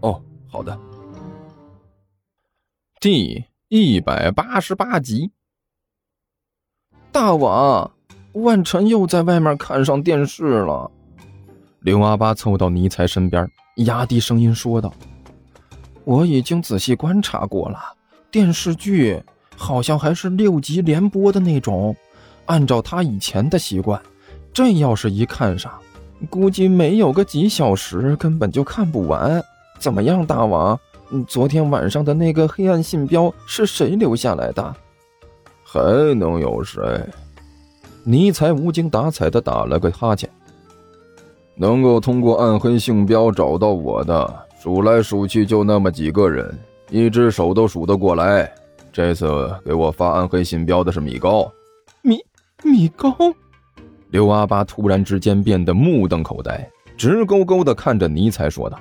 哦，好的。第一百八十八集，大王，万晨又在外面看上电视了。刘阿八凑到尼采身边，压低声音说道：“我已经仔细观察过了，电视剧好像还是六集连播的那种。按照他以前的习惯，这要是一看上，估计没有个几小时根本就看不完。怎么样，大王？昨天晚上的那个黑暗信标是谁留下来的？还能有谁？”尼才无精打采的打了个哈欠。能够通过暗黑信标找到我的，数来数去就那么几个人，一只手都数得过来。这次给我发暗黑信标的是米高。米米高？刘阿八突然之间变得目瞪口呆，直勾勾的看着尼才说道：“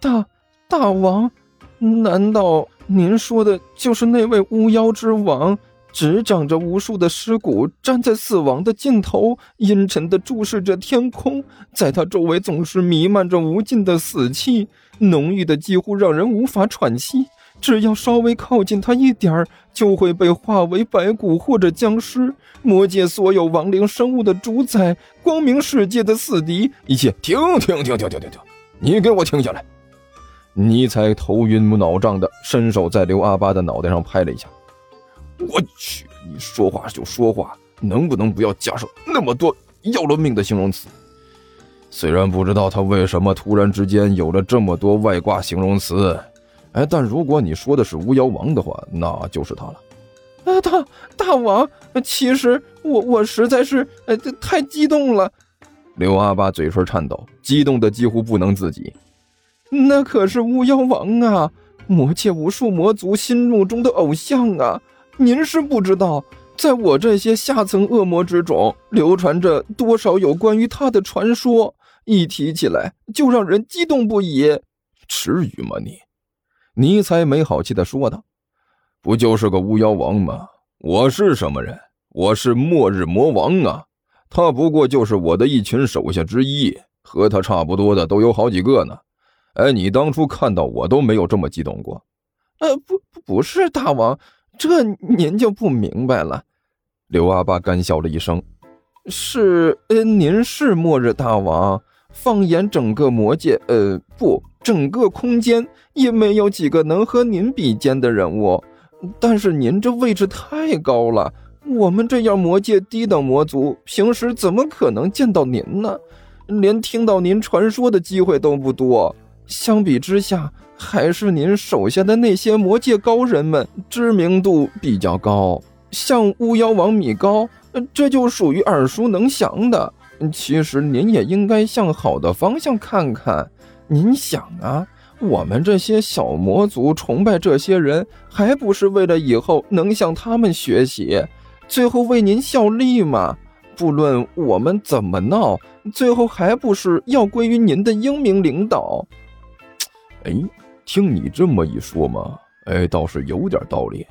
大大王，难道您说的就是那位巫妖之王？”只长着无数的尸骨，站在死亡的尽头，阴沉的注视着天空。在他周围总是弥漫着无尽的死气，浓郁的几乎让人无法喘息。只要稍微靠近他一点儿，就会被化为白骨或者僵尸。魔界所有亡灵生物的主宰，光明世界的死敌，一切停停停停停停停！你给我停下来！尼采头晕脑胀的，伸手在刘阿八的脑袋上拍了一下。我去，你说话就说话，能不能不要加上那么多要了命的形容词？虽然不知道他为什么突然之间有了这么多外挂形容词，哎，但如果你说的是巫妖王的话，那就是他了。啊，大大王，其实我我实在是呃太激动了。刘阿八嘴唇颤抖，激动的几乎不能自己。那可是巫妖王啊，魔界无数魔族心目中的偶像啊。您是不知道，在我这些下层恶魔之中，流传着多少有关于他的传说。一提起来，就让人激动不已。至于吗？你，尼采没好气的说道：“不就是个巫妖王吗？我是什么人？我是末日魔王啊！他不过就是我的一群手下之一，和他差不多的都有好几个呢。哎，你当初看到我都没有这么激动过。呃，不，不是大王。”这您就不明白了，刘阿八干笑了一声：“是，呃，您是末日大王。放眼整个魔界，呃，不，整个空间也没有几个能和您比肩的人物。但是您这位置太高了，我们这样魔界低等魔族，平时怎么可能见到您呢？连听到您传说的机会都不多。相比之下。”还是您手下的那些魔界高人们知名度比较高，像巫妖王米高，这就属于耳熟能详的。其实您也应该向好的方向看看。您想啊，我们这些小魔族崇拜这些人，还不是为了以后能向他们学习，最后为您效力吗？不论我们怎么闹，最后还不是要归于您的英明领导？哎。听你这么一说嘛，哎，倒是有点道理。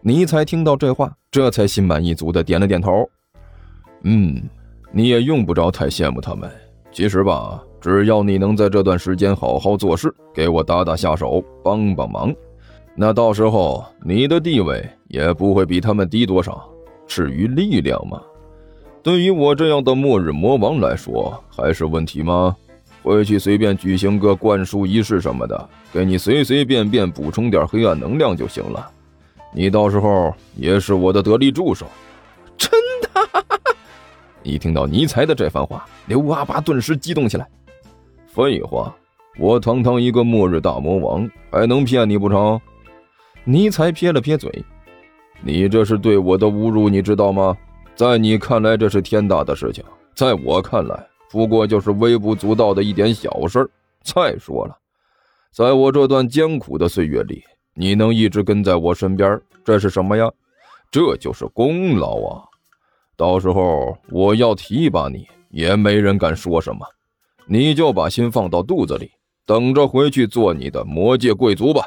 尼采听到这话，这才心满意足的点了点头。嗯，你也用不着太羡慕他们。其实吧，只要你能在这段时间好好做事，给我打打下手，帮帮忙，那到时候你的地位也不会比他们低多少。至于力量嘛，对于我这样的末日魔王来说，还是问题吗？回去随便举行个灌输仪式什么的，给你随随便便补充点黑暗能量就行了。你到时候也是我的得力助手。真的？一听到尼采的这番话，刘阿八顿时激动起来。废话，我堂堂一个末日大魔王，还能骗你不成？尼采撇了撇嘴，你这是对我的侮辱，你知道吗？在你看来这是天大的事情，在我看来。不过就是微不足道的一点小事儿。再说了，在我这段艰苦的岁月里，你能一直跟在我身边，这是什么呀？这就是功劳啊！到时候我要提拔你，也没人敢说什么。你就把心放到肚子里，等着回去做你的魔界贵族吧。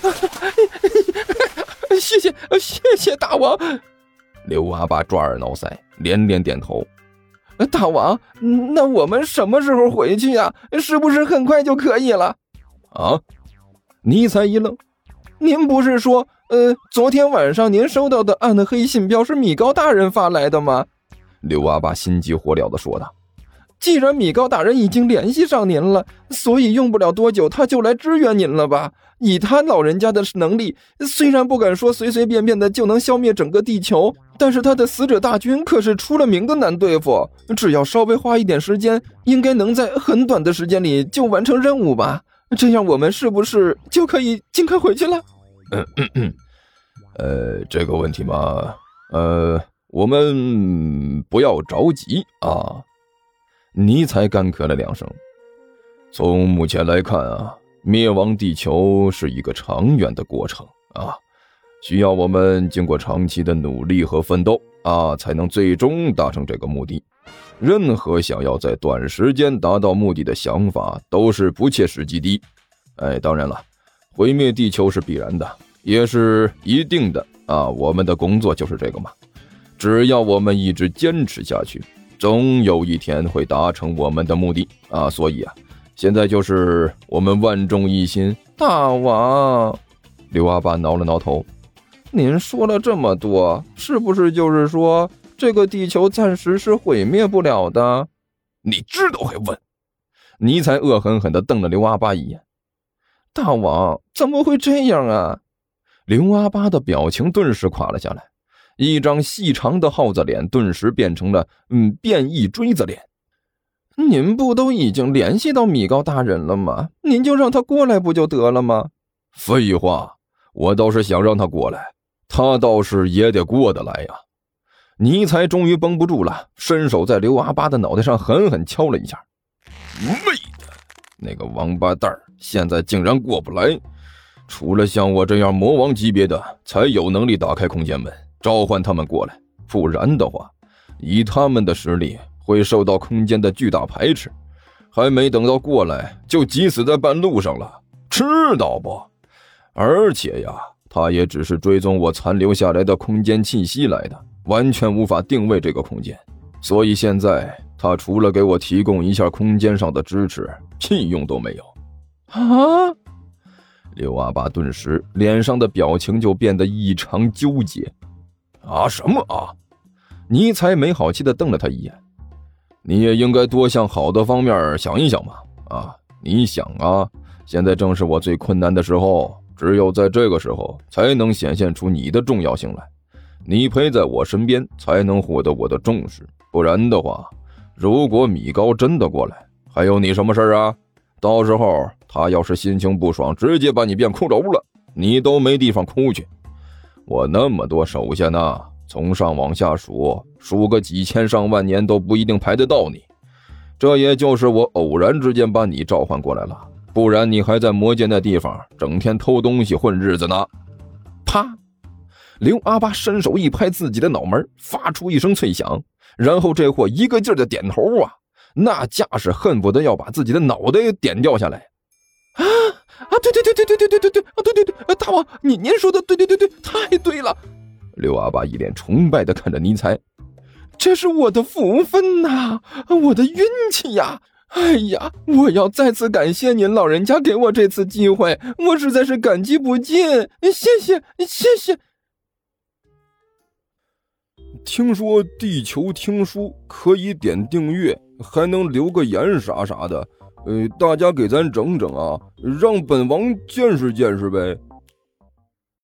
谢谢，谢谢大王。刘阿爸抓耳挠腮，连连点头。大王，那我们什么时候回去呀？是不是很快就可以了？啊！尼采一愣，您不是说，呃，昨天晚上您收到的暗黑信标是米高大人发来的吗？刘阿爸心急火燎的说道。既然米高大人已经联系上您了，所以用不了多久他就来支援您了吧？以他老人家的能力，虽然不敢说随随便便的就能消灭整个地球，但是他的死者大军可是出了名的难对付。只要稍微花一点时间，应该能在很短的时间里就完成任务吧？这样我们是不是就可以尽快回去了？嗯嗯嗯呃，这个问题嘛，呃，我们不要着急啊。尼才干咳了两声。从目前来看啊，灭亡地球是一个长远的过程啊，需要我们经过长期的努力和奋斗啊，才能最终达成这个目的。任何想要在短时间达到目的的想法都是不切实际的。哎，当然了，毁灭地球是必然的，也是一定的啊。我们的工作就是这个嘛。只要我们一直坚持下去。总有一天会达成我们的目的啊！所以啊，现在就是我们万众一心。大王，刘阿爸挠了挠头，您说了这么多，是不是就是说这个地球暂时是毁灭不了的？你知道还问？尼采恶狠狠地瞪了刘阿八一眼。大王怎么会这样啊？刘阿八的表情顿时垮了下来。一张细长的耗子脸顿时变成了嗯变异锥子脸。您不都已经联系到米高大人了吗？您就让他过来不就得了吗？废话，我倒是想让他过来，他倒是也得过得来呀。尼才终于绷不住了，伸手在刘阿八的脑袋上狠狠敲了一下。妹的，那个王八蛋现在竟然过不来！除了像我这样魔王级别的，才有能力打开空间门。召唤他们过来，不然的话，以他们的实力会受到空间的巨大排斥，还没等到过来就急死在半路上了，知道不？而且呀，他也只是追踪我残留下来的空间气息来的，完全无法定位这个空间，所以现在他除了给我提供一下空间上的支持，屁用都没有。啊！刘阿爸顿时脸上的表情就变得异常纠结。啊什么啊！尼才没好气的瞪了他一眼。你也应该多向好的方面想一想嘛！啊，你想啊，现在正是我最困难的时候，只有在这个时候才能显现出你的重要性来。你陪在我身边，才能获得我的重视。不然的话，如果米高真的过来，还有你什么事儿啊？到时候他要是心情不爽，直接把你变骷髅了，你都没地方哭去。我那么多手下呢，从上往下数，数个几千上万年都不一定排得到你。这也就是我偶然之间把你召唤过来了，不然你还在魔界那地方整天偷东西混日子呢。啪！刘阿八伸手一拍自己的脑门，发出一声脆响，然后这货一个劲儿的点头啊，那架势恨不得要把自己的脑袋给点掉下来。啊！啊，对对对对对对对对对啊，对对对，大王，您您说的对对对对，太对了。刘阿爸一脸崇拜的看着尼才，这是我的福分呐，我的运气呀！哎呀，我要再次感谢您老人家给我这次机会，我实在是感激不尽，谢谢谢谢。听说地球听书可以点订阅，还能留个言啥啥的。呃，大家给咱整整啊，让本王见识见识呗。